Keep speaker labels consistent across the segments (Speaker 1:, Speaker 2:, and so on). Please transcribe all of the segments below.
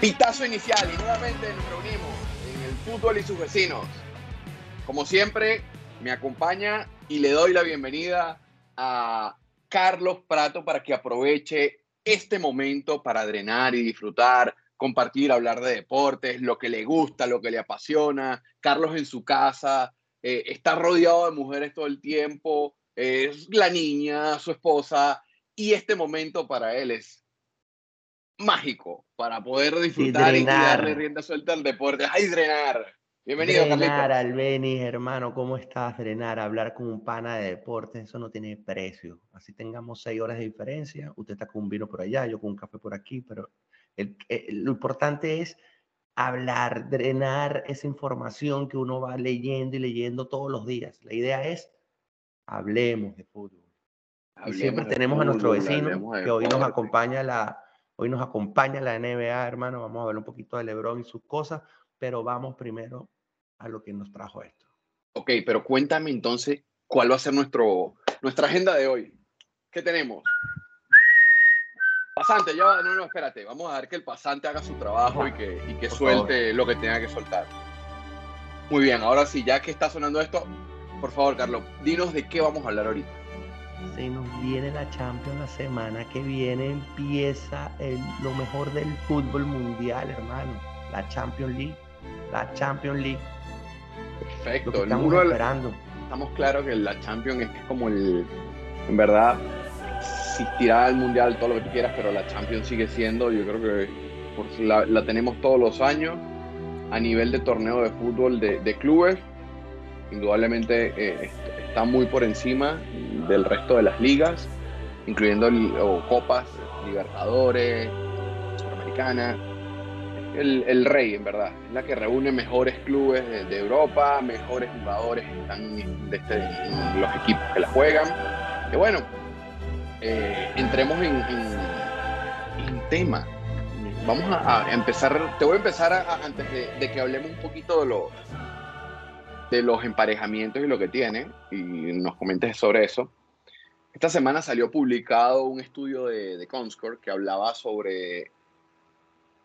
Speaker 1: Pitazo inicial y nuevamente nos reunimos en el fútbol y sus vecinos. Como siempre, me acompaña y le doy la bienvenida a Carlos Prato para que aproveche este momento para drenar y disfrutar, compartir, hablar de deportes, lo que le gusta, lo que le apasiona. Carlos en su casa, eh, está rodeado de mujeres todo el tiempo, es la niña, su esposa, y este momento para él es mágico para poder disfrutar y, darle rienda suelta al deporte. ¡Ay, drenar! Bienvenido,
Speaker 2: Drenar, Albenis, hermano, ¿cómo estás? Drenar, hablar con un pana de deporte, eso no tiene precio. Así tengamos seis horas de diferencia, usted está con un vino por allá, yo con un café por aquí, pero el, eh, lo importante es hablar, drenar esa información que uno va leyendo y leyendo todos los días. La idea es, hablemos de fútbol. y siempre tenemos a nuestro vecino que hoy nos acompaña la Hoy nos acompaña la NBA, hermano. Vamos a ver un poquito de LeBron y sus cosas, pero vamos primero a lo que nos trajo esto.
Speaker 1: Ok, pero cuéntame entonces cuál va a ser nuestro, nuestra agenda de hoy. ¿Qué tenemos? Pasante, ya, no, no, espérate. Vamos a ver que el pasante haga su trabajo y que, y que suelte lo que tenga que soltar. Muy bien, ahora sí, ya que está sonando esto, por favor, Carlos, dinos de qué vamos a hablar ahorita
Speaker 2: se nos viene la Champions la semana que viene, empieza lo mejor del fútbol mundial, hermano. La Champions League. La Champions League.
Speaker 1: Perfecto. estamos esperando. Estamos claros que la Champions es como el. En verdad, existirá el mundial, todo lo que tú quieras, pero la Champions sigue siendo, yo creo que la, tenemos todos los años a nivel de torneo de fútbol de, clubes. Indudablemente eh, está muy por encima del resto de las ligas, incluyendo copas, Libertadores, Sudamericana. El, rey, en verdad, es la que reúne mejores clubes de, Europa, mejores jugadores están de este, en los equipos que la juegan. Que bueno, eh, entremos en, tema. Vamos a, empezar, te voy a empezar antes de, de que hablemos un poquito de lo, de los emparejamientos y lo que tiene, y nos comentes sobre eso. Esta semana salió publicado un estudio de, de Comscore que hablaba sobre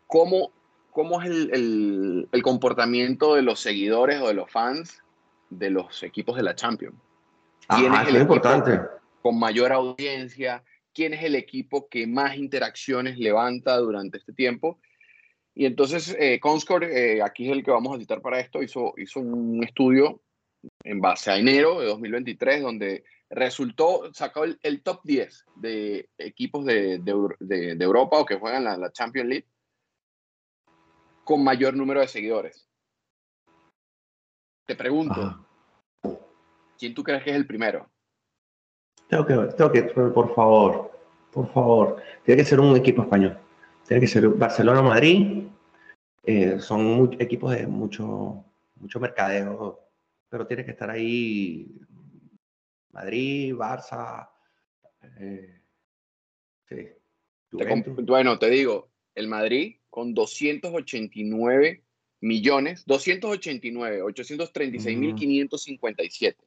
Speaker 1: cómo, cómo es el, el, comportamiento de los seguidores o de los fans de los equipos de la Champions.
Speaker 2: ¿Quién es el importante.
Speaker 1: con mayor audiencia? ¿Quién es el equipo que más interacciones levanta durante este tiempo? Y entonces eh, Comscore, eh, aquí es el que vamos a citar para esto, hizo, hizo un estudio en base a enero de 2023, donde resultó, sacó el, top 10 de equipos de, de, Europa o que juegan la, la, Champions League con mayor número de seguidores. Te pregunto, ¿quién tú crees que es el primero?
Speaker 2: Tengo que, tengo que, por favor, por favor, tiene que ser un equipo español. Tiene que ser Barcelona Madrid. Eh, son equipos de mucho, mucho mercadeo, pero tiene que estar ahí Madrid, Barça. Eh,
Speaker 1: sí. bueno, te digo, el Madrid con 289 millones, 289, 836 mil 557.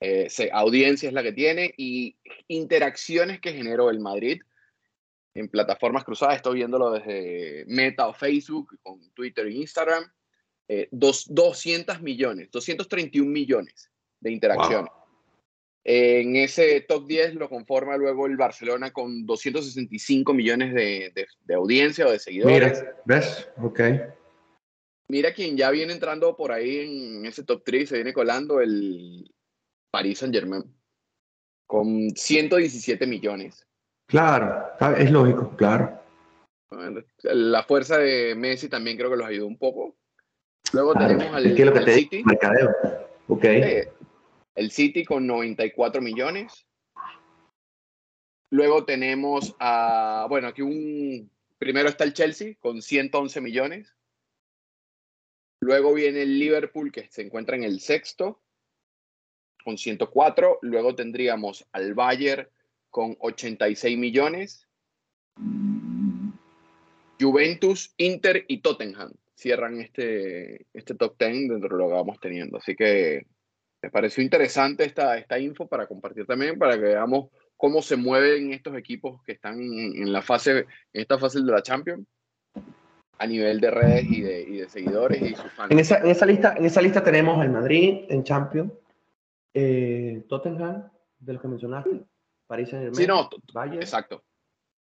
Speaker 1: Eh, audiencia es la que tiene y interacciones que generó el Madrid en plataformas cruzadas, estoy viéndolo desde Meta o Facebook, con Twitter e Instagram, eh, dos, 200 millones, 231 millones de interacciones. En ese top 10 lo conforma luego el Barcelona con 265 millones de, de, audiencia o de seguidores.
Speaker 2: Mira, ¿ves? Ok.
Speaker 1: Mira quién ya viene entrando por ahí en ese top 3, se viene colando el Paris Saint Germain, con 117 millones.
Speaker 2: Claro, es lógico, claro.
Speaker 1: La fuerza de Messi también creo que los ayudó un poco. Luego tenemos al, City.
Speaker 2: Okay.
Speaker 1: El City con 94 millones. Luego tenemos a, bueno, aquí un, primero está el Chelsea con 111 millones. Luego viene el Liverpool que se encuentra en el sexto con 104. Luego tendríamos al Bayern con 86 millones. Juventus, Inter y Tottenham cierran este, este top 10 dentro de lo que vamos teniendo. Así que me pareció interesante esta, esta info para compartir también, para que veamos cómo se mueven estos equipos que están en, la fase, en esta fase de la Champions. a nivel de redes y de, seguidores y sus fans.
Speaker 2: En esa, en esa, lista, en esa lista tenemos el Madrid en Champions, eh, Tottenham, de los que mencionaste, París Saint Germain,
Speaker 1: sí, no, exacto.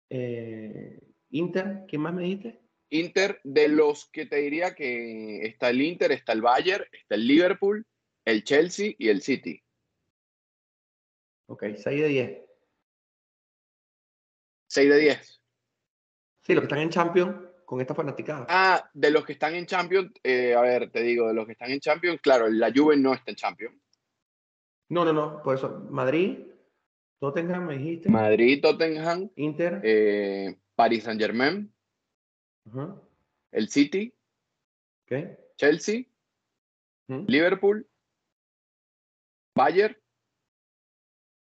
Speaker 2: Eh, Inter, ¿quién más me dijiste?
Speaker 1: Inter, de los que te diría que está el Inter, está el Bayern, está el Liverpool, el Chelsea y el City.
Speaker 2: Ok, 6 de 10.
Speaker 1: 6 de 10.
Speaker 2: Sí, los que están en Champions con esta fanaticada.
Speaker 1: Ah, de los que están en Champions, eh, a ver, te digo, de los que están en Champions, claro, la Juve no está en Champions.
Speaker 2: No, no, no, por eso, Madrid, Tottenham, me dijiste.
Speaker 1: Madrid, Tottenham.
Speaker 2: Inter.
Speaker 1: Eh, Paris Saint Germain. El City.
Speaker 2: ¿Qué?
Speaker 1: Chelsea. Liverpool. Bayern.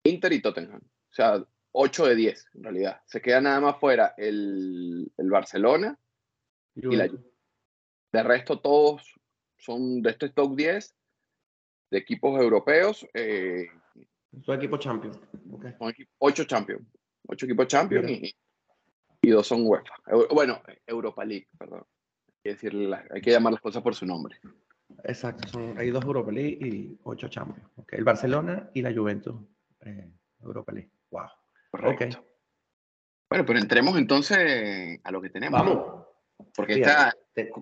Speaker 1: Inter y Tottenham. O sea, 8 de 10 en realidad. Se queda nada más fuera el, el Barcelona y la De resto, todos son de este top 10 de equipos europeos. Eh,
Speaker 2: son equipos champions.
Speaker 1: Son 8 champions. 8 equipos champions y, y, dos son UEFA. Bueno, Europa League, perdón. Hay que, hay que llamar las cosas por su nombre.
Speaker 2: Exacto, son, hay dos Europa League y 8 champions. Okay. El Barcelona y la Juventus. Eh, Europa League. Wow.
Speaker 1: Correcto. Bueno, pero entremos entonces a lo que tenemos.
Speaker 2: Vamos.
Speaker 1: Porque está,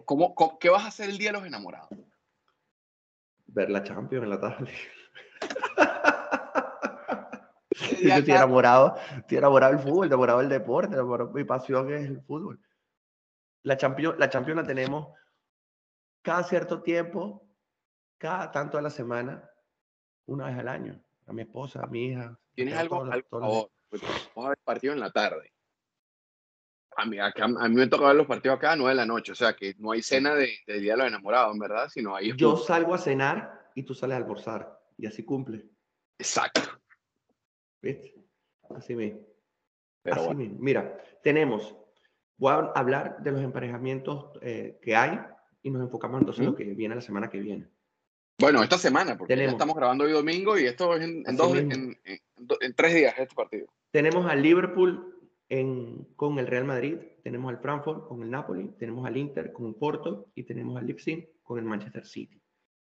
Speaker 1: ¿cómo, qué vas a hacer el Día de los Enamorados?
Speaker 2: Ver la Champions en la tarde. Yo estoy enamorado, estoy enamorado del fútbol, enamorado del deporte, mi pasión es el fútbol. La Champions, la Champions la tenemos cada cierto tiempo, cada tanto a la semana, una vez al año. A mi esposa, a mi hija.
Speaker 1: ¿Tienes algo, algo pues, vamos a ver partido en la tarde. A mí, a, mí me toca ver los partidos acá a 9 de la noche, o sea que no hay cena de, Día de los Enamorados, en verdad, sino ahí.
Speaker 2: Yo salgo a cenar y tú sales a almorzar, y así cumple.
Speaker 1: Exacto.
Speaker 2: ¿Viste? Así mismo. así mismo. Mira, tenemos, voy a hablar de los emparejamientos eh, que hay y nos enfocamos entonces en lo que viene la semana que viene.
Speaker 1: Bueno, esta semana, porque ya estamos grabando hoy domingo y esto es en, dos, en, en, tres días este partido.
Speaker 2: Tenemos al Liverpool en, con el Real Madrid, tenemos al Frankfurt con el Napoli, tenemos al Inter con el Porto y tenemos al Leipzig con el Manchester City.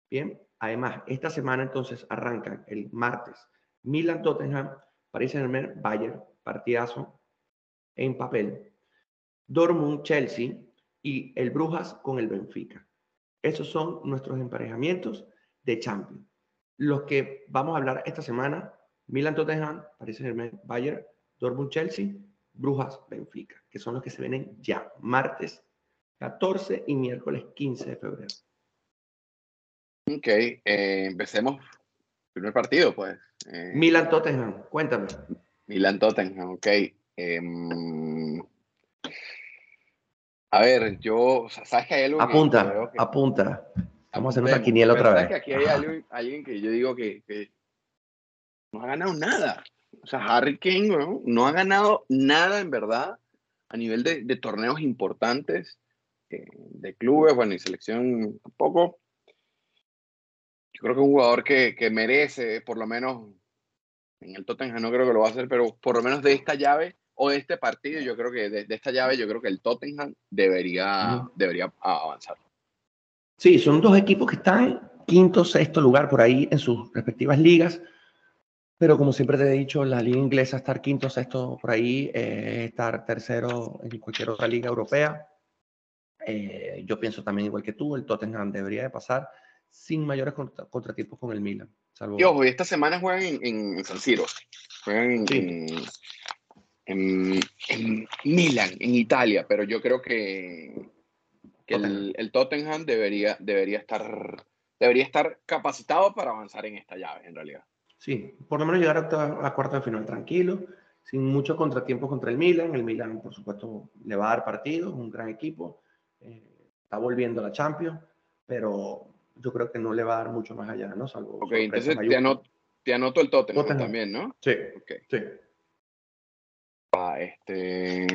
Speaker 2: Bien, además, esta semana entonces arrancan el martes Milan-Tottenham, Paris Saint-Germain, Bayern, partidazo en papel, Dortmund-Chelsea y el Brujas con el Benfica. Esos son nuestros emparejamientos de Champions. Los que vamos a hablar esta semana Milan Tottenham, Paris Saint-Germain, Bayern, Dortmund Chelsea, Brujas Benfica, que son los que se vienen ya, martes 14 y miércoles 15 de febrero.
Speaker 1: Ok, eh, empecemos. Primer partido, pues.
Speaker 2: Eh, Milan Tottenham, cuéntame.
Speaker 1: Milan Tottenham, ok. Em, a ver, yo, ¿sabes que hay algo
Speaker 2: Apunta, apunta. Vamos a hacer una quiniela otra vez.
Speaker 1: que aquí hay alguien, que yo digo que no ha ganado nada. O sea, Harry Kane no ha ganado nada en verdad a nivel de, torneos importantes, eh, de clubes, bueno, y selección tampoco. Yo creo que es un jugador que, merece, por lo menos, en el Tottenham no creo que lo va a hacer, pero por lo menos de esta llave o de este partido, yo creo que de, esta llave, yo creo que el Tottenham debería, debería avanzar.
Speaker 2: Sí, son dos equipos que están quinto, sexto lugar por ahí en sus respectivas ligas. Pero como siempre te he dicho, la liga inglesa estar quinto, sexto por ahí, eh, estar tercero en cualquier otra liga europea. Eh, yo pienso también igual que tú, el Tottenham debería de pasar sin mayores contratiempos con el Milan.
Speaker 1: Salvo... Y ojo, esta semana juegan en, San Siro, juegan en, en, Milan, en Italia, pero yo creo que, el, el, Tottenham debería, debería, estar, debería estar capacitado para avanzar en esta llave, en realidad.
Speaker 2: Sí, por lo menos llegar a, a cuarto de final tranquilo, sin mucho contratiempo contra el Milan. El Milan, por supuesto, le va a dar partido, es un gran equipo, eh, está volviendo a la Champions, pero yo creo que no le va a dar mucho más allá, ¿no?
Speaker 1: Salvo ok, entonces te anoto, te anoto, el Tottenham, también, ¿no?
Speaker 2: Sí, okay. sí.
Speaker 1: Este,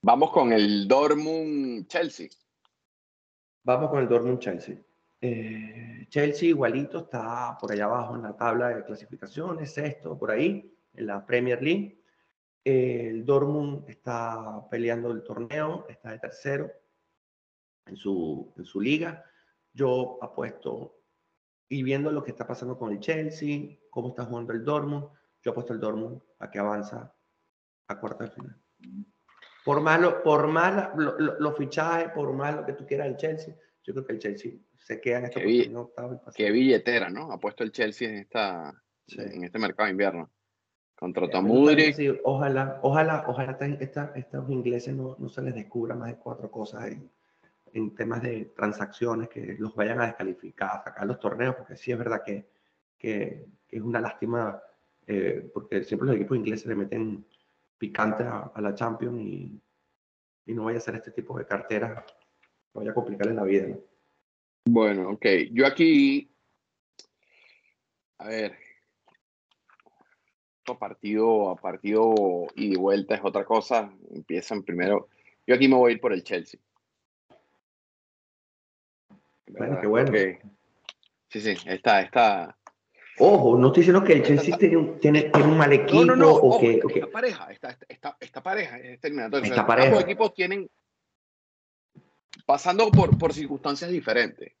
Speaker 1: vamos con el Dortmund Chelsea.
Speaker 2: Vamos con el Dortmund Chelsea. Eh, Chelsea igualito está por allá abajo en la tabla de clasificaciones, sexto por ahí, en la Premier League. el Dortmund está peleando el torneo, está de tercero, en su, en su liga. Yo apuesto, y viendo lo que está pasando con el Chelsea, cómo está jugando el Dortmund, yo apuesto el Dortmund a que avanza a cuarta de final. Por más, lo, por más los fichajes, por más lo que tú quieras el Chelsea, yo creo que el Chelsea se queda en esta
Speaker 1: qué, qué billetera, ¿no? Ha puesto el Chelsea en, esta, en este mercado de invierno. Contra Tamudri.
Speaker 2: ojalá, ojalá, ojalá esta, estos ingleses no, no, se les descubra más de cuatro cosas en, en, temas de transacciones que los vayan a descalificar, sacar los torneos, porque sí es verdad que, que, es una lástima, eh, porque siempre los equipos ingleses le meten picante a, la Champions y, y, no vaya a ser este tipo de carteras, vaya a complicarle la vida.
Speaker 1: Bueno, ok. Yo aquí, a ver, partido a partido y de vuelta es otra cosa. Empiezan primero. Yo aquí me voy a ir por el Chelsea.
Speaker 2: Bueno, qué bueno.
Speaker 1: Sí, sí, está, está.
Speaker 2: Ojo, no estoy diciendo que el Chelsea tiene un, tiene, un mal equipo.
Speaker 1: No, no, no. O que, Esta pareja, esta, esta, esta pareja, este
Speaker 2: Esta pareja. Ambos
Speaker 1: equipos tienen. Pasando por, por circunstancias diferentes.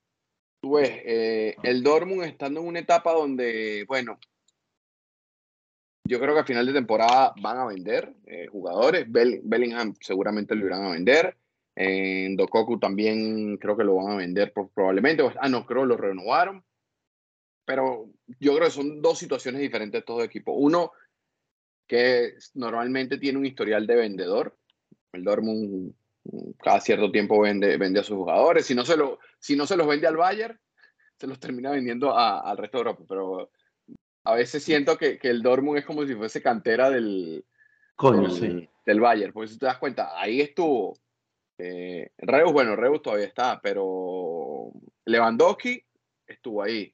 Speaker 1: Tú ves, eh, el Dortmund estando en una etapa donde, bueno, yo creo que a final de temporada van a vender eh, jugadores. Bellingham seguramente lo irán a vender. En Dokoku también creo que lo van a vender probablemente. Ah, no, creo que lo renovaron. Pero yo creo que son dos situaciones diferentes de todo equipo. Uno que normalmente tiene un historial de vendedor. El Dortmund cada cierto tiempo vende, vende a sus jugadores. Si no, se lo, si no se los vende al Bayern, se los termina vendiendo al resto de Europa. Pero a veces siento que, que el Dortmund es como si fuese cantera del, del, Bayern, porque si te das cuenta, ahí estuvo. Eh, Reus, bueno, Reus todavía está, pero Lewandowski estuvo ahí.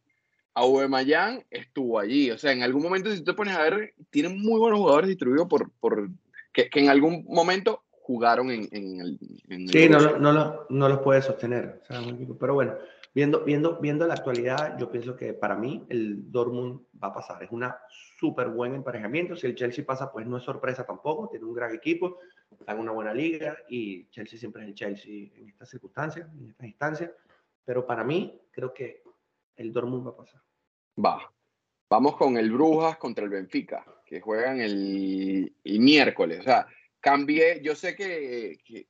Speaker 1: Aubameyang estuvo allí. O sea, en algún momento, si tú te pones a ver, tienen muy buenos jugadores distribuidos por, por que, que en algún momento jugaron en, en
Speaker 2: el. sí, no, no, no, los puede sostener. pero bueno, Viendo, viendo, viendo la actualidad, yo pienso que para mí el Dortmund va a pasar. Es una súper buen emparejamiento. Si el Chelsea pasa, pues no es sorpresa tampoco. Tiene un gran equipo, está en una buena liga y Chelsea siempre es el Chelsea en estas circunstancias, en estas instancias. Pero para mí, creo que el Dortmund va a pasar.
Speaker 1: Va. Vamos con el Brujas contra el Benfica, que juegan el, el miércoles. O sea, cambié, yo sé que, que,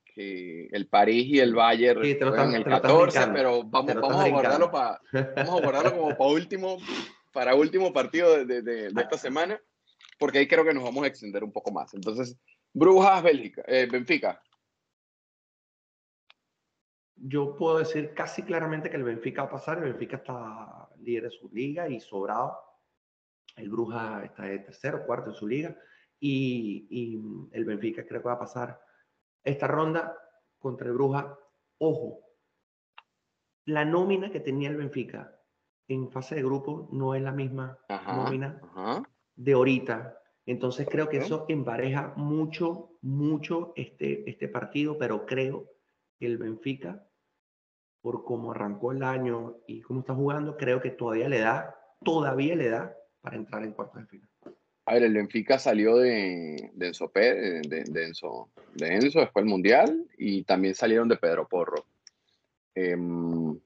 Speaker 1: el París y el Bayern sí, juegan el 14, pero vamos, vamos a guardarlo para vamos a guardarlo como para último para último partido de, de, de, esta semana, porque ahí creo que nos vamos a extender un poco más. Entonces, Brujas, Bélgica, eh, Benfica.
Speaker 2: Yo puedo decir casi claramente que el Benfica va a pasar. El Benfica está líder de su liga y sobrado. El Bruja está de tercero, cuarto en su liga y, el Benfica creo que va a pasar esta ronda contra el Bruja. Ojo, la nómina que tenía el Benfica en fase de grupo no es la misma nómina de ahorita. Entonces creo que eso empareja mucho, mucho este, este partido, pero creo que el Benfica, por cómo arrancó el año y cómo está jugando, creo que todavía le da, todavía le da para entrar en cuartos de final.
Speaker 1: A ver, el Benfica salió de, de, Enzo, de, de, Enzo, de Enzo después del Mundial y también salieron de Pedro Porro. Em,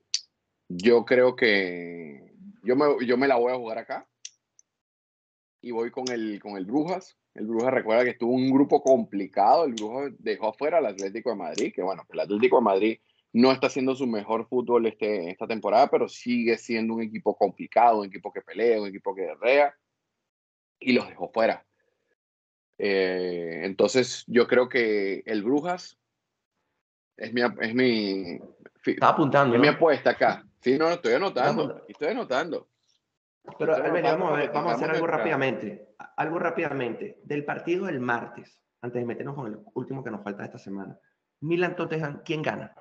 Speaker 1: yo creo que yo me, yo me la voy a jugar acá y voy con el, con el Brujas. El Brujas recuerda que estuvo un grupo complicado. El Brujas dejó afuera al Atlético de Madrid, que bueno, el Atlético de Madrid no está haciendo su mejor fútbol este, esta temporada, pero sigue siendo un equipo complicado, un equipo que pelea, un equipo que guerrea y los dejó fuera. Eh, entonces, yo creo que el Brujas es mi. Es mi
Speaker 2: Está apuntando.
Speaker 1: Es mi apuesta acá. Sí, no, estoy anotando. Estoy anotando.
Speaker 2: Pero, vamos a, ver, vamos a hacer algo rápidamente. Algo rápidamente. Del partido del martes, antes de meternos con el último que nos falta esta semana. Milan Tottenham, ¿quién gana?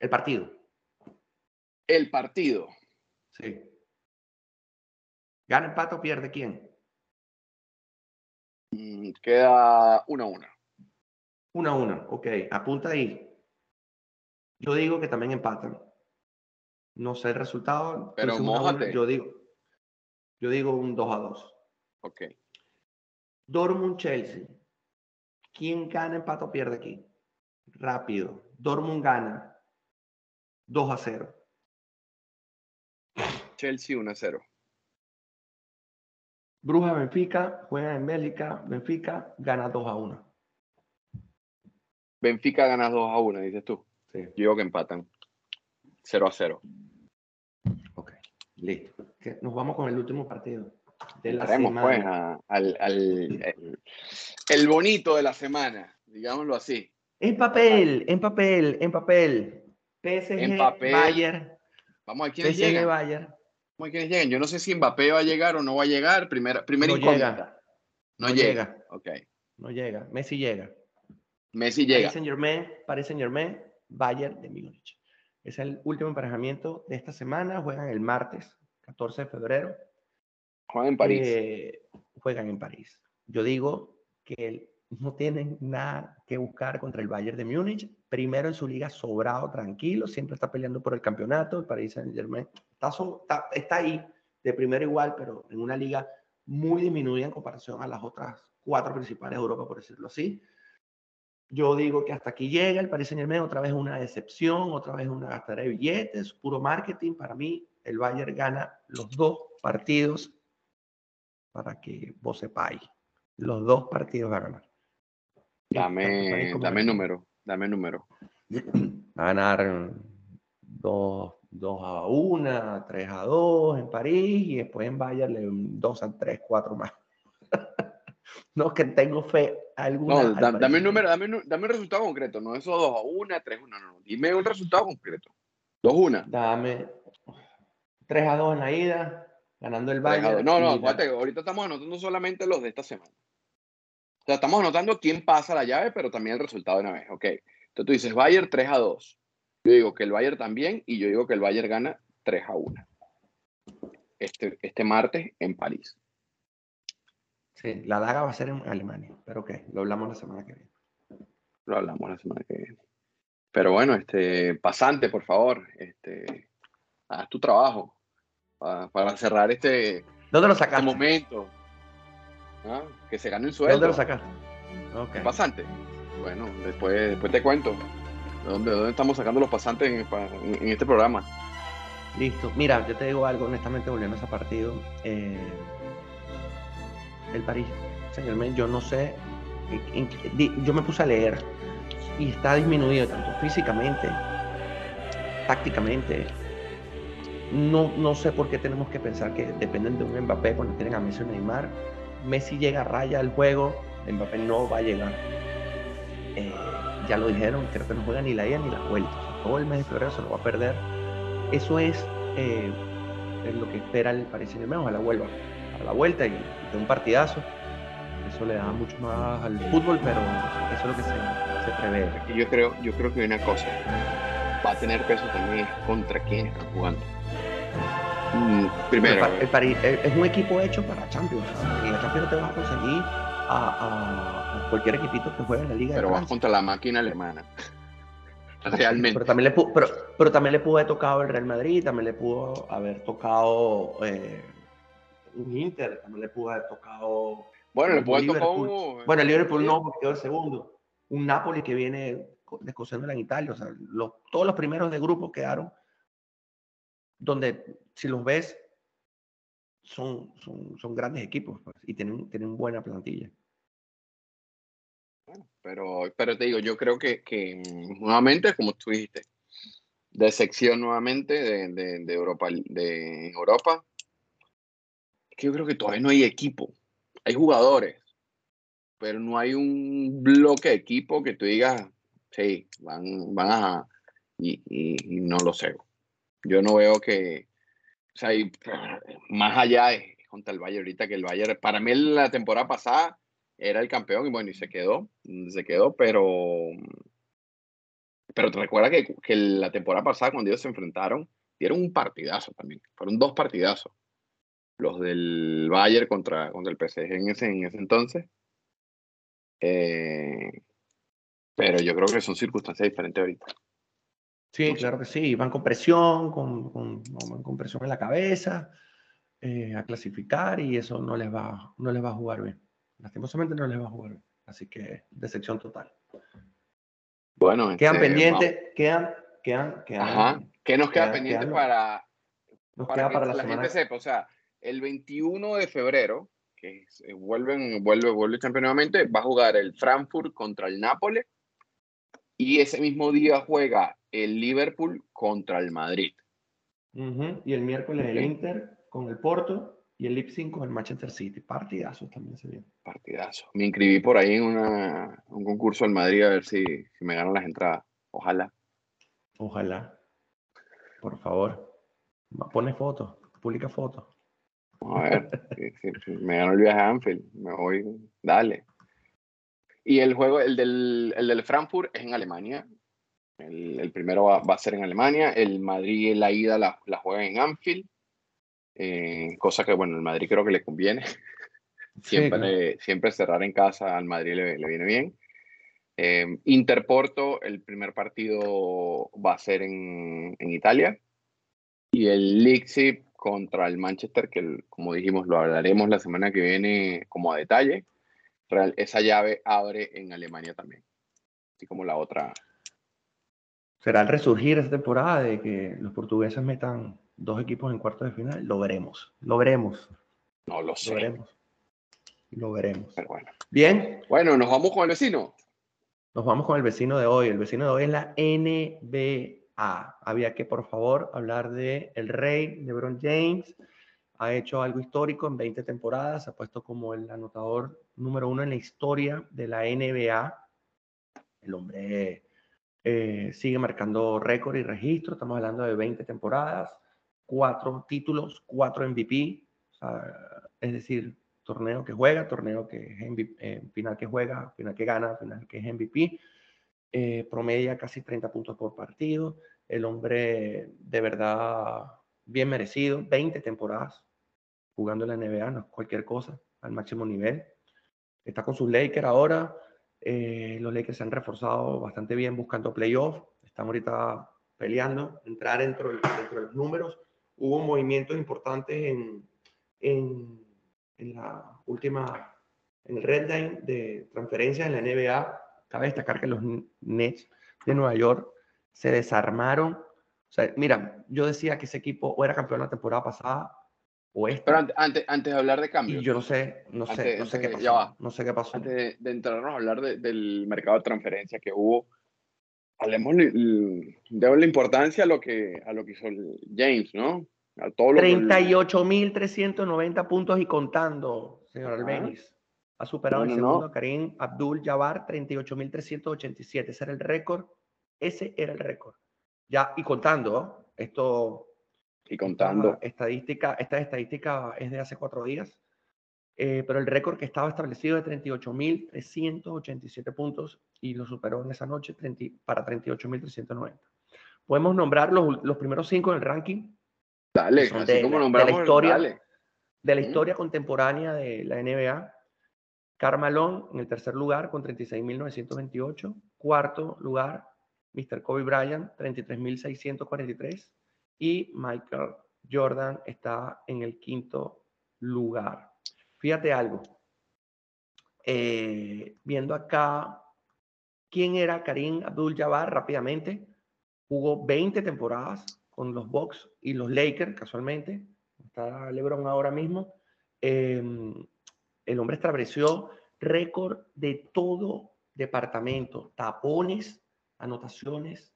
Speaker 2: El partido.
Speaker 1: El partido.
Speaker 2: Sí. ¿Gana, empate o pierde quién?
Speaker 1: Mm, queda 1 a 1.
Speaker 2: 1 a 1, ok. Apunta ahí. Yo digo que también empatan. No sé el resultado.
Speaker 1: Pero mójate.
Speaker 2: Yo digo, yo digo un 2 a 2.
Speaker 1: Ok.
Speaker 2: Dortmund Chelsea. ¿Quién gana, empate o pierde aquí? Rápido. Dortmund gana 2 a 0.
Speaker 1: Chelsea 1 a 0.
Speaker 2: Bruja Benfica juega en Bélgica. Benfica gana 2 a 1.
Speaker 1: Benfica gana 2 a 1, dices tú. Sí. Yo digo que empatan. 0 a 0.
Speaker 2: Ok, listo. Nos vamos con el último partido.
Speaker 1: De la semana. pues al, al el, bonito de la semana, digámoslo así.
Speaker 2: En papel, en papel, en papel. PSG, papel. Bayern.
Speaker 1: Vamos a ver quiénes PSG, llegan. Bayern. Vamos a quiénes llegan. Yo no sé si Mbappé va a llegar o no va a llegar. Primera, primera
Speaker 2: no Llega.
Speaker 1: No, llega.
Speaker 2: Ok. No llega. Messi llega.
Speaker 1: Messi llega.
Speaker 2: Paris Saint Germain, Paris Saint Germain, Bayern de Múnich. Es el último emparejamiento de esta semana. Juegan el martes, 14 de febrero.
Speaker 1: Juegan en París.
Speaker 2: Eh, juegan en París. Yo digo que no tienen nada que buscar contra el Bayern de Múnich. Primero en su liga sobrado, tranquilo, siempre está peleando por el campeonato. El Paris Saint Germain está, ahí de primero igual, pero en una liga muy disminuida en comparación a las otras cuatro principales de Europa, por decirlo así. Yo digo que hasta aquí llega el Paris Saint Germain, otra vez una decepción, otra vez una gastada de billetes, puro marketing. Para mí, el Bayern gana los dos partidos para que vos sepáis. Los dos partidos a ganar.
Speaker 1: Dame, dame número, dame número.
Speaker 2: Va a ganar 2, 2 a 1, 3 a 2 en París y después en Bayern 2 a 3, 4 más. no, que tengo fe alguna.
Speaker 1: No, dame un número, dame un, dame un resultado concreto, no eso 2 a 1, 3 a 1, no, no. Dime un resultado concreto. 2 a 1.
Speaker 2: Dame 3 a 2 en la ida, ganando el Bayern.
Speaker 1: No, no, acuérdate, ahorita estamos anotando solamente los de esta semana. Sea, estamos anotando quién pasa la llave, pero también el resultado de una vez, ok. Entonces tú dices Bayern 3 a 2. Yo digo que el Bayern también y yo digo que el Bayern gana 3 a 1. Este, este martes en París.
Speaker 2: Sí, la daga va a ser en Alemania, pero ok, lo hablamos la semana que viene.
Speaker 1: Lo hablamos la semana que viene. Pero bueno, este, pasante, por favor, este, haz tu trabajo para, cerrar este,
Speaker 2: ¿Dónde lo sacaste?
Speaker 1: Este momento. ¿Ah? Que se gane el sueldo.
Speaker 2: ¿Dónde lo sacaste?
Speaker 1: Okay. Pasante. Bueno, después, después te cuento. ¿De dónde, dónde estamos sacando los pasantes en, en, este programa?
Speaker 2: Listo. Mira, yo te digo algo, honestamente, volviendo a ese partido. Eh, el París Saint yo no sé, yo me puse a leer y está disminuido tanto físicamente, tácticamente. No, no sé por qué tenemos que pensar que dependen de un Mbappé cuando tienen a Messi y Neymar. Messi llega a raya al juego, Mbappé no va a llegar. Eh, ya lo dijeron, creo que no juega ni la ida ni la vuelta. todo el mes de febrero se lo va a perder. Eso es, eh, lo que espera el Paris Saint Germain, ojalá vuelva a la vuelta y, de un partidazo. Eso le da mucho más al fútbol, pero eso es lo que se, se prevé.
Speaker 1: Yo creo, yo creo que hay una cosa, va a tener peso también contra quién está jugando. Mm, primero,
Speaker 2: el, París es un equipo hecho para Champions. En la Champions te vas a conseguir a, cualquier equipito que juegue en la liga.
Speaker 1: Pero vas contra la máquina alemana. Realmente.
Speaker 2: Pero también, le pero, pero, también le pudo haber tocado el Real Madrid, también le pudo haber tocado eh, un Inter, también le pudo haber tocado.
Speaker 1: Bueno, le pudo haber tocado.
Speaker 2: Bueno, el Liverpool no, porque quedó el segundo. Un Napoli que viene descosiéndola en Italia. O sea, todos los primeros de grupo quedaron donde, si los ves, son, son, son grandes equipos pues, y tienen, tienen buena plantilla.
Speaker 1: Pero, pero te digo, yo creo que, que nuevamente, como tú dijiste, de sección nuevamente de, de, de Europa, de Europa, yo creo que todavía no hay equipo. Hay jugadores, pero no hay un bloque de equipo que tú digas, sí, van, van a... Y, y, no lo sé. Yo no veo que... O sea, más allá de contra el Bayern ahorita que el Bayern, para mí la temporada pasada era el campeón y bueno, y se quedó, se quedó, pero... Pero te recuerda que, que la temporada pasada cuando ellos se enfrentaron, dieron un partidazo también. Fueron dos partidazos los del Bayern contra, contra el PSG en ese, en ese entonces. Eh, pero yo creo que son circunstancias diferentes ahorita.
Speaker 2: Sí, claro que sí. Van con presión, con, con, presión en la cabeza, eh, a clasificar y eso no les, va, no les va a jugar bien. Lastimosamente no les va a jugar bien. Así que decepción total. Bueno, quedan este, pendientes, quedan, quedan, quedan.
Speaker 1: Ajá. ¿Qué nos queda pendiente para, para que la, gente sepa? O sea, el 21 de febrero, que eh, vuelven, vuelve, vuelve el campeón nuevamente, va a jugar el Frankfurt contra el Nápoles y ese mismo día juega el Liverpool contra el Madrid.
Speaker 2: Y el miércoles el Inter con el Porto y el Leipzig con el Manchester City. Partidazo también se viene.
Speaker 1: Partidazo. Me inscribí por ahí en una, un concurso en Madrid a ver si, si me ganan las entradas. Ojalá.
Speaker 2: Ojalá. Por favor. Pone fotos, publica fotos.
Speaker 1: A ver, si, me gano el viaje a Anfield, me voy, dale. Y el juego, el del, el del Frankfurt es en Alemania. El, el primero va, va, a ser en Alemania. El Madrid, la ida la, la juega en Anfield. Eh, cosa que, bueno, el Madrid creo que le conviene. siempre, siempre cerrar en casa al Madrid le, le viene bien. Eh, Interporto, el primer partido va a ser en, en Italia. Y el Leipzig contra el Manchester, que como dijimos, lo hablaremos la semana que viene como a detalle. Real, esa llave abre en Alemania también. Así como la otra.
Speaker 2: ¿Será el resurgir esta temporada de que los portugueses metan dos equipos en cuartos de final? Lo veremos. Lo veremos.
Speaker 1: No lo sé.
Speaker 2: Lo veremos. Lo veremos.
Speaker 1: Pero bueno.
Speaker 2: Bien.
Speaker 1: Bueno, nos vamos con el vecino.
Speaker 2: Nos vamos con el vecino de hoy. El vecino de hoy es la NBA. Había que, por favor, hablar de el rey LeBron James. Ha hecho algo histórico en 20 temporadas. Se ha puesto como el anotador número uno en la historia de la NBA. El hombre eh, sigue marcando récord y registro. Estamos hablando de 20 temporadas, cuatro títulos, cuatro MVP. es decir, torneo que juega, torneo que es MVP, eh, final que juega, final que gana, final que es MVP. Eh, promedia casi 30 puntos por partido. El hombre de verdad bien merecido, 20 temporadas jugando en la NBA, no cualquier cosa, al máximo nivel. Está con sus Lakers ahora. Eh, los Lakers se han reforzado bastante bien buscando playoff. Están ahorita peleando, entrar dentro, dentro de los números. Hubo movimientos importantes en, en en la última, en el red line de transferencias en la NBA, cabe destacar que los Nets de Nueva York se desarmaron. O sea, mira, yo decía que ese equipo o era campeón la temporada pasada o esta.
Speaker 1: Pero antes, antes, de hablar de cambios.
Speaker 2: yo no sé, no sé, no sé qué pasó. No sé qué pasó.
Speaker 1: Antes de, de entrarnos a hablar del mercado de transferencia que hubo, hablemos de la importancia a lo que, a lo que hizo James, ¿no?
Speaker 2: 38.390 puntos y contando, señor Albeniz. Ha superado el segundo Karim Abdul Jabbar, 38.387. Ese era el récord. Ese era el récord. Ya, y contando, esto.
Speaker 1: Y contando.
Speaker 2: Esta estadística, esta estadística es de hace cuatro días. Eh, pero el récord que estaba establecido de 38.387 puntos y lo superó en esa noche para 38.390. Podemos nombrar los, los primeros cinco en el ranking
Speaker 1: Dale,
Speaker 2: de, como nombramos, la historia, de la historia contemporánea de la NBA. Carmalón en el tercer lugar con 36.928. Cuarto lugar, Mr. Kobe Bryant, 33.643. Y Michael Jordan está en el quinto lugar. Fíjate algo. Eh, viendo acá, ¿quién era Karim Abdul-Jabbar? Rápidamente, jugó 20 temporadas con los Bucks y los Lakers, casualmente. Está LeBron ahora mismo. Em, el hombre estableció récord de todo departamento, tapones, anotaciones,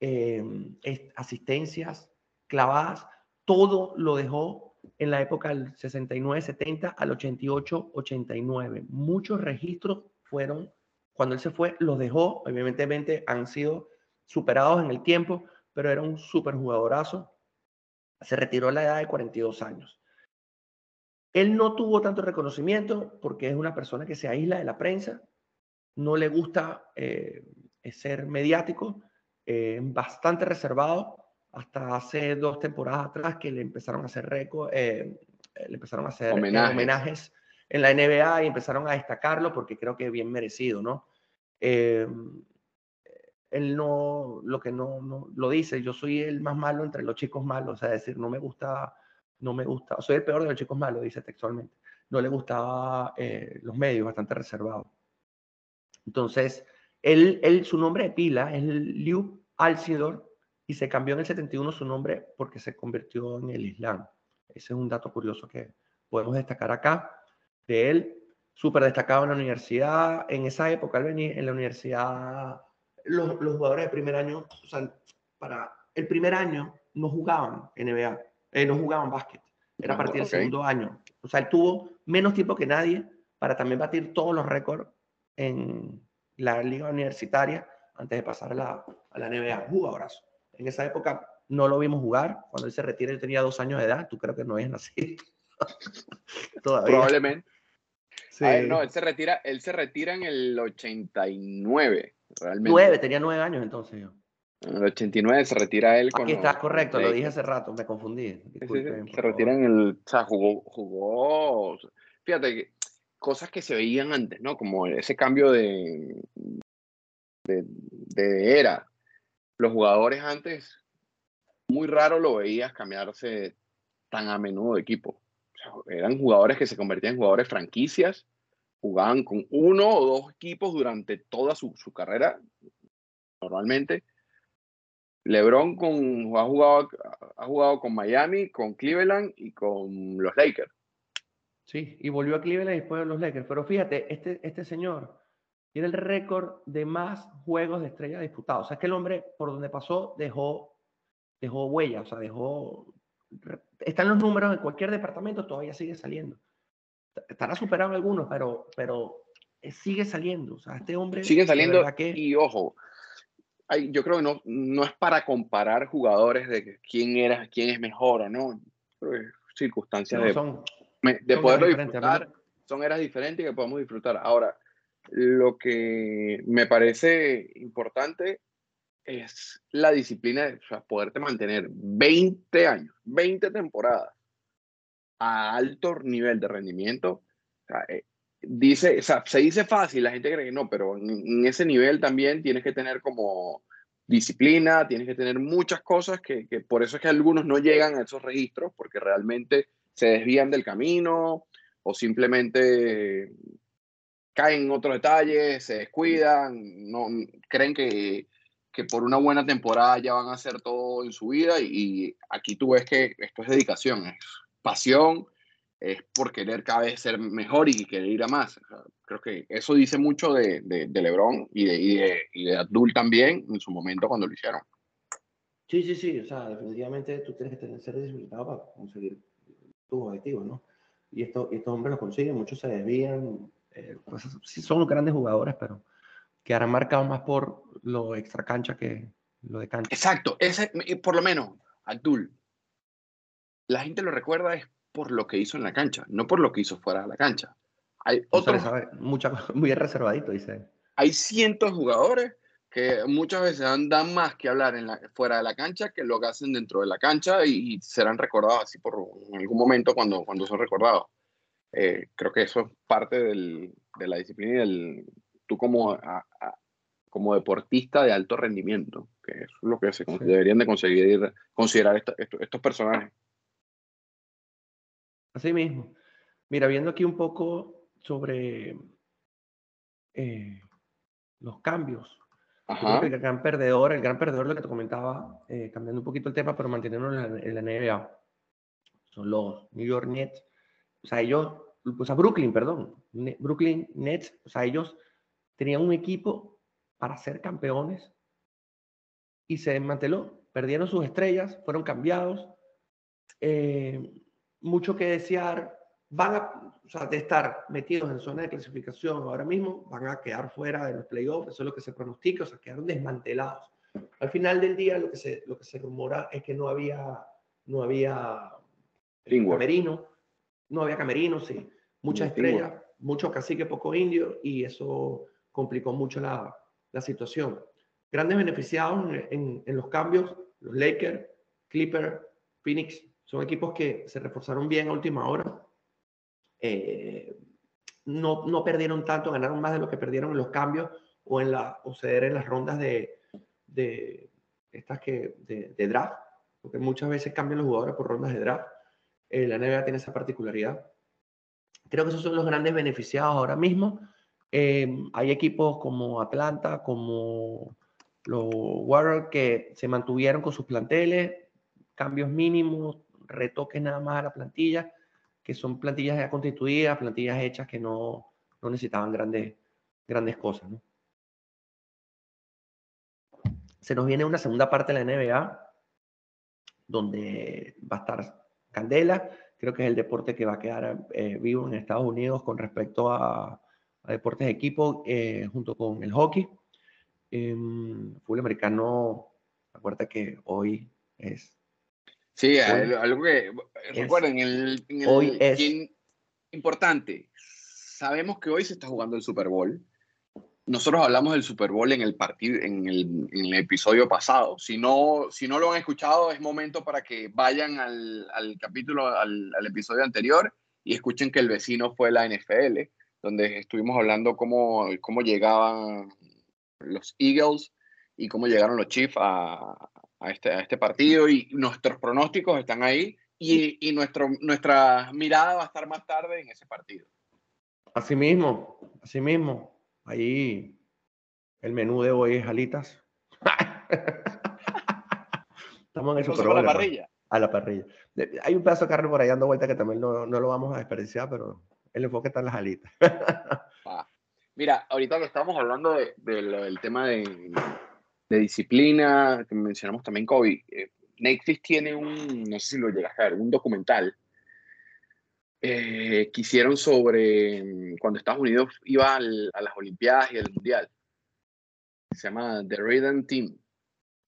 Speaker 2: em, asistencias, clavadas, todo lo dejó en la época del 69-70 al 88-89. Muchos registros fueron, cuando él se fue, los dejó, evidentemente han sido superados en el tiempo, pero era un súper jugadorazo. Se retiró a la edad de 42 años. Él no tuvo tanto reconocimiento porque es una persona que se aísla de la prensa, no le gusta eh, ser mediático, eh, bastante reservado, hasta hace dos temporadas atrás que le empezaron a hacer récord, eh, le empezaron a hacer homenajes. en la NBA y empezaron a destacarlo porque creo que es bien merecido, ¿no? él no, lo que no, no, lo dice, yo soy el más malo entre los chicos malos, o sea, decir, no me gusta, no me gusta, soy el peor de los chicos malos, dice textualmente. No le gustaba eh, los medios, bastante reservado. Entonces, Él, él, su nombre de pila es Liu Alcindor y se cambió en el 71 su nombre porque se convirtió en el Islam. Ese es un dato curioso que podemos destacar acá de él. Súper destacado en la universidad. En esa época, él venía en la universidad, los, los jugadores de primer año, o sea, para el primer año no jugaban NBA, eh, no jugaban básquet. Era a partir del segundo año. O sea, él tuvo menos tiempo que nadie para también batir todos los récords en la liga universitaria antes de pasar a la, a la NBA. Jugadorazo. En esa época no lo vimos jugar. Cuando él se retira, él tenía dos años de edad. Tú creo que no habías nacido.
Speaker 1: Probablemente. Sí. no, él se, retira, él se retira en el 89, realmente.
Speaker 2: 9, tenía nueve años entonces yo.
Speaker 1: En el 89 se retira él.
Speaker 2: Aquí está correcto, lo dije hace rato, me confundí.
Speaker 1: se retira en el. O sea, jugó. jugó fíjate, cosas que se veían antes, ¿no? Como ese cambio de, de, de era los jugadores antes, muy raro lo veías cambiarse tan a menudo de equipo. eran jugadores que se convertían en jugadores franquicias, jugaban con uno o dos equipos durante toda su, carrera, normalmente. LeBron con, ha, jugado, ha jugado con Miami, con Cleveland y con los Lakers.
Speaker 2: Sí, y volvió a Cleveland y después a los Lakers. Pero fíjate, este, este señor tiene el récord de más juegos de estrella disputados. O sea, es que el hombre por donde pasó dejó, dejó huella, o sea, dejó... Están los números en cualquier departamento, todavía sigue saliendo. Estará superado en algunos, pero, pero sigue saliendo. O sea, este hombre...
Speaker 1: Sigue saliendo y ojo, yo creo que no, no es para comparar jugadores de quién, era, quién es mejor o no. Circunstancias de, son, de poderlo disfrutar. Son eras diferentes que podemos disfrutar. Ahora, lo que me parece importante es la disciplina de poderte mantener 20 años, 20 temporadas a alto nivel de rendimiento. Eh, dice, se dice fácil, la gente cree que no, pero en, ese nivel también tienes que tener como disciplina, tienes que tener muchas cosas que, que por eso es que algunos no llegan a esos registros, porque realmente se desvían del camino o simplemente caen en otros detalles, se descuidan, no, creen que, que, por una buena temporada ya van a hacer todo en su vida y, aquí tú ves que esto es dedicación, es pasión, es por querer cada vez ser mejor y querer ir a más. creo que eso dice mucho de, de, Lebron y de, y de, y de Abdul también en su momento cuando lo hicieron.
Speaker 2: Sí, sí, sí, o sea, definitivamente tú tienes que ser disciplinado para conseguir tus objetivos, ¿no? Y, esto, y estos hombres lo consiguen, muchos se desvían, eh, pues, sí son grandes jugadores, pero que harán marcado más por lo extra cancha que lo de cancha.
Speaker 1: Exacto, ese, por lo menos, Abdul, la gente lo recuerda es por lo que hizo en la cancha, no por lo que hizo fuera de la cancha. Hay otros,
Speaker 2: mucha, muy reservadito, dice.
Speaker 1: Hay cientos de jugadores que muchas veces dan más que hablar en la, fuera de la cancha que lo que hacen dentro de la cancha y, serán recordados así por en algún momento cuando, cuando son recordados. Eh, creo que eso es parte del, de la disciplina y del, tú como, como deportista de alto rendimiento, que es lo que se deberían de conseguir considerar estos personajes.
Speaker 2: Así mismo. Mira, viendo aquí un poco sobre eh, los cambios. el gran perdedor, el gran perdedor, lo que te comentaba, eh, cambiando un poquito el tema, pero manteniendo en la, en la NBA, son los New York Nets. O sea, ellos pues a Brooklyn, perdón, Brooklyn Nets, o sea, ellos tenían un equipo para ser campeones y se desmanteló, perdieron sus estrellas, fueron cambiados, eh, mucho que desear, van a, o sea, de estar metidos en zona de clasificación ahora mismo, van a quedar fuera de los playoffs, eso es lo que se pronostica, o sea, quedaron desmantelados. Al final del día lo que se, lo que se rumora es que no había, no había camerino, no había camerino, sí muchas estrellas, mucho cacique, poco indio, y eso complicó mucho la, la situación. Grandes beneficiados en, en, los cambios, los Lakers, Clippers, Phoenix, son equipos que se reforzaron bien a última hora. Eh, no, no, perdieron tanto, ganaron más de lo que perdieron en los cambios o, en la, o ceder en las rondas de, de estas que, de, de, draft, porque muchas veces cambian los jugadores por rondas de draft. Eh, la NBA tiene esa particularidad. Creo que esos son los grandes beneficiados ahora mismo. Em, hay equipos como Atlanta, como los Warriors que se mantuvieron con sus planteles, cambios mínimos, retoques nada más a la plantilla, que son plantillas ya constituidas, plantillas hechas que no, no necesitaban grandes, grandes cosas. Se nos viene una segunda parte de la NBA, donde va a estar Candela, creo que es el deporte que va a quedar eh, vivo en Estados Unidos con respecto a, deportes de equipo, eh, junto con el hockey. Eh, fútbol americano, acuérdate que hoy es
Speaker 1: Sí, algo que recuerden, el, hoy es importante. Sabemos que hoy se está jugando el Super Bowl. Nosotros hablamos del Super Bowl en el partido, en el, en el, episodio pasado. Si no, si no lo han escuchado, es momento para que vayan al, capítulo, al, al, episodio anterior y escuchen que el vecino fue la NFL, donde estuvimos hablando cómo, cómo llegaban los Eagles y cómo llegaron los Chiefs a, a este, a este partido y nuestros pronósticos están ahí y, y nuestro, nuestra mirada va a estar más tarde en ese partido.
Speaker 2: Así mismo, así mismo. Ahí el menú de hoy es alitas. Estamos en eso.
Speaker 1: a la parrilla.
Speaker 2: A la parrilla. Hay un pedazo de carne por ahí dando vuelta que también no, no lo vamos a desperdiciar, pero el enfoque está en las alitas.
Speaker 1: Ah, mira, ahorita que estamos hablando de, del tema de, de disciplina, que mencionamos también Kobe, eh, Netflix tiene un, no sé si lo llegas a ver, un documental eh, que hicieron sobre mm, cuando Estados Unidos iba a las Olimpiadas y al Mundial. Se llama The Rhythm Team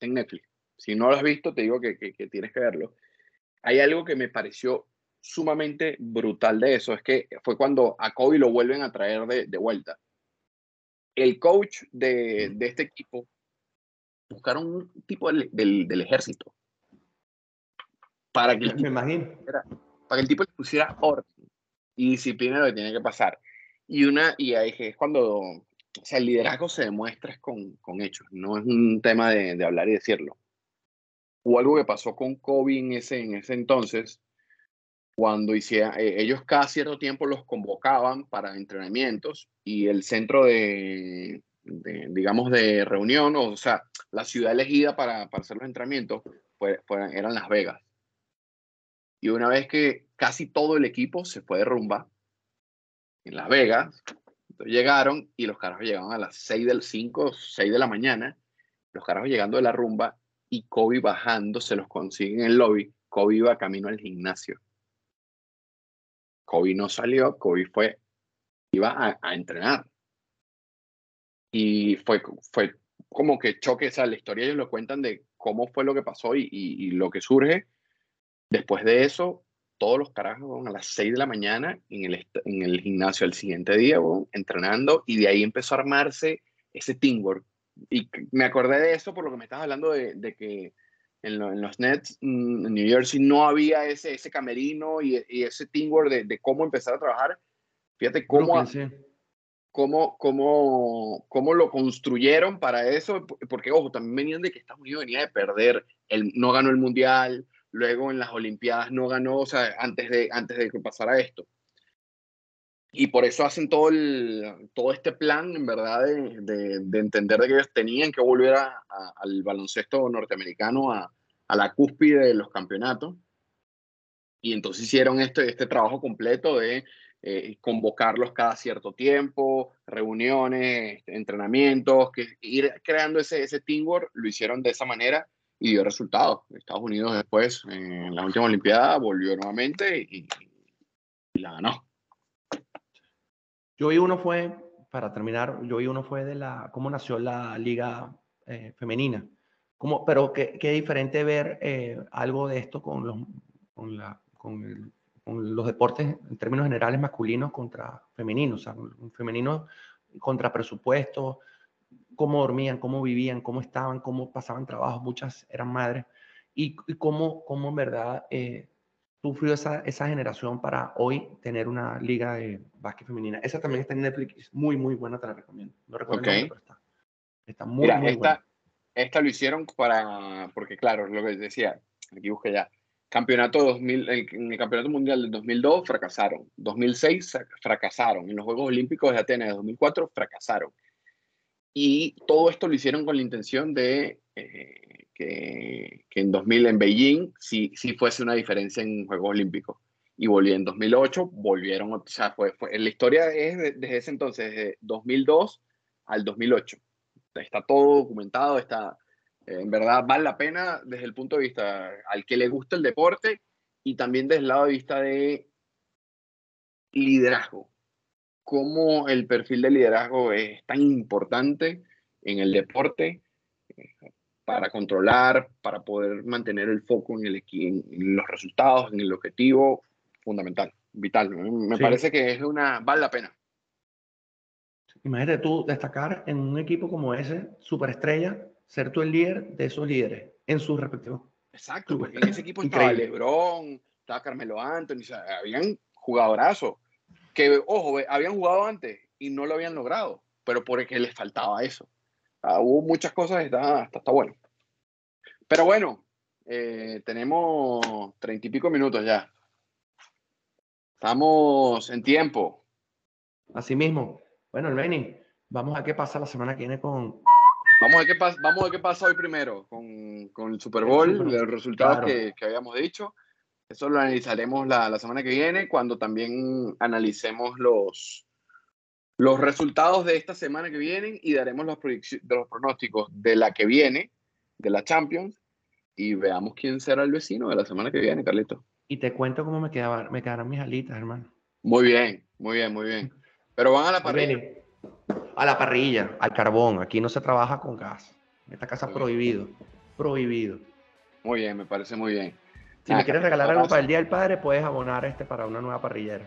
Speaker 1: en Netflix. Si no lo has visto, te digo que, que, tienes que verlo. Hay algo que me pareció sumamente brutal de eso, es que fue cuando a Kobe lo vuelven a traer de, de vuelta. El coach de, de este equipo buscaron un tipo del, del, ejército para que,
Speaker 2: Me imagino.
Speaker 1: Para que el tipo le pusiera orden y disciplina lo que tiene que pasar. Y, una, y ahí es cuando o sea, el liderazgo se demuestra con, con hechos, no es un tema de, de, hablar y decirlo. Hubo algo que pasó con Kobe en ese, en ese entonces, cuando hiciera, eh, ellos cada cierto tiempo los convocaban para entrenamientos y el centro de, digamos, de reunión, o sea, la ciudad elegida para, para hacer los entrenamientos eran Las Vegas. Y una vez que casi todo el equipo se fue de rumba en Las Vegas, llegaron y los carajos llegaban a las 6 del 5, 6 de la mañana, los carajos llegando de la rumba y Kobe bajando, se los consiguen en el lobby, Kobe iba camino al gimnasio. Kobe no salió, Kobe fue, iba a, a entrenar y fue, fue como que choque, o sea, la historia ellos lo cuentan de cómo fue lo que pasó y, lo que surge. Después de eso, todos los carajos van a las 6 de la mañana en el, en el gimnasio el siguiente día, entrenando, y de ahí empezó a armarse ese teamwork. Y me acordé de eso por lo que me estás hablando de, de que en, en, los Nets, mm, en New Jersey, no había ese, ese camerino y, y ese teamwork de, de, cómo empezar a trabajar. Fíjate cómo, cómo, cómo, cómo lo construyeron para eso, porque ojo, también venían de que Estados Unidos venía de perder, el, no ganó el Mundial, luego en las Olimpiadas no ganó, o sea, antes de, antes de que pasara esto. Y por eso hacen todo, el, todo este plan, en verdad, de, de, entender de que ellos tenían que volver a, al baloncesto norteamericano a, a la cúspide de los campeonatos. Y entonces hicieron este, este trabajo completo de eh, convocarlos cada cierto tiempo, reuniones, entrenamientos, que ir creando ese, ese teamwork, lo hicieron de esa manera y dio resultados. Estados Unidos después, en la última Olimpiada, volvió nuevamente y, la ganó.
Speaker 2: Yo vi uno fue, para terminar, yo vi uno fue de la, cómo nació la liga eh, femenina. Como, pero qué, qué diferente ver eh, algo de esto con, los, con, la, con los deportes en términos generales masculinos contra femeninos, o sea, un femenino contra presupuesto, cómo dormían, cómo vivían, cómo estaban, cómo pasaban trabajo, muchas eran madres, y, cómo, cómo en verdad eh, sufrió esa, esa generación para hoy tener una liga de básquet femenina. Esa también está en Netflix, muy, muy buena, te la recomiendo. No recuerdo
Speaker 1: okay.
Speaker 2: pero está, está muy, Mira, muy
Speaker 1: esta,
Speaker 2: buena.
Speaker 1: Esta lo hicieron para, porque claro, lo que decía, aquí busqué ya, campeonato 2000, en el campeonato mundial del 2002 fracasaron, 2006 fracasaron, en los Juegos Olímpicos de Atenas de 2004 fracasaron. Y todo esto lo hicieron con la intención de eh, que, que, en 2000 en Beijing sí, sí fuese una diferencia en Juegos Olímpicos. Y volví en 2008, volvieron, o sea, fue, la historia es desde ese entonces, desde 2002 al 2008. Está todo documentado, está, eh, en verdad vale la pena desde el punto de vista al que le gusta el deporte y también desde el lado de vista de liderazgo. Cómo el perfil de liderazgo es tan importante en el deporte eh, para controlar, para poder mantener el foco en, el, en los resultados, en el objetivo, fundamental, vital. Me parece que es una, vale la pena.
Speaker 2: Imagínate tú destacar en un equipo como ese, superestrella, ser tú el líder de esos líderes en sus respectivos.
Speaker 1: Exacto, porque en ese equipo estaba Lebron, estaba Carmelo Anthony, habían jugadorazos que, ojo, habían jugado antes y no lo habían logrado, pero porque les faltaba eso. Ah, hubo muchas cosas, está, está, está bueno. Pero bueno, eh, tenemos treinta y pico minutos ya. Estamos en tiempo.
Speaker 2: Así mismo. Bueno, Benny, vamos a qué pasa la semana que viene con,
Speaker 1: Vamos a qué pasa, vamos a qué pasa hoy primero con, con el Super Bowl, los resultados que, que, habíamos dicho. Eso lo analizaremos la, la, semana que viene, cuando también analicemos los, los resultados de esta semana que vienen y daremos los, de los pronósticos de la que viene, de la Champions, y veamos quién será el vecino de la semana que viene, Carlito.
Speaker 2: Y te cuento cómo me, quedaban, me quedaron mis alitas, hermano.
Speaker 1: Muy bien, muy bien, muy bien. Pero van a la parrilla
Speaker 2: a la parrilla, al carbón. Aquí no se trabaja con gas. En esta casa prohibido. Prohibido.
Speaker 1: Muy bien, me parece muy bien.
Speaker 2: Si me quieres regalar algo para el Día del Padre, puedes abonar este para una nueva parrillera.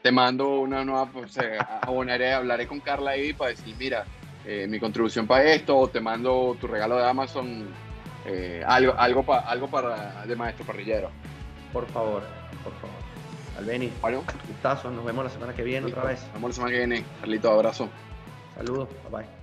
Speaker 1: Te mando una nueva, pues, eh, abonaré, hablaré con Carla ahí para decir, mira, eh, mi contribución para esto, o te mando tu regalo de Amazon, eh, algo, algo, algo para de maestro parrillero.
Speaker 2: Por favor, por favor. Albeni,
Speaker 1: bueno.
Speaker 2: gustazo, nos vemos la semana que viene otra vez.
Speaker 1: Nos vemos la semana que viene. Carlito, abrazo.
Speaker 2: Saludos, bye bye.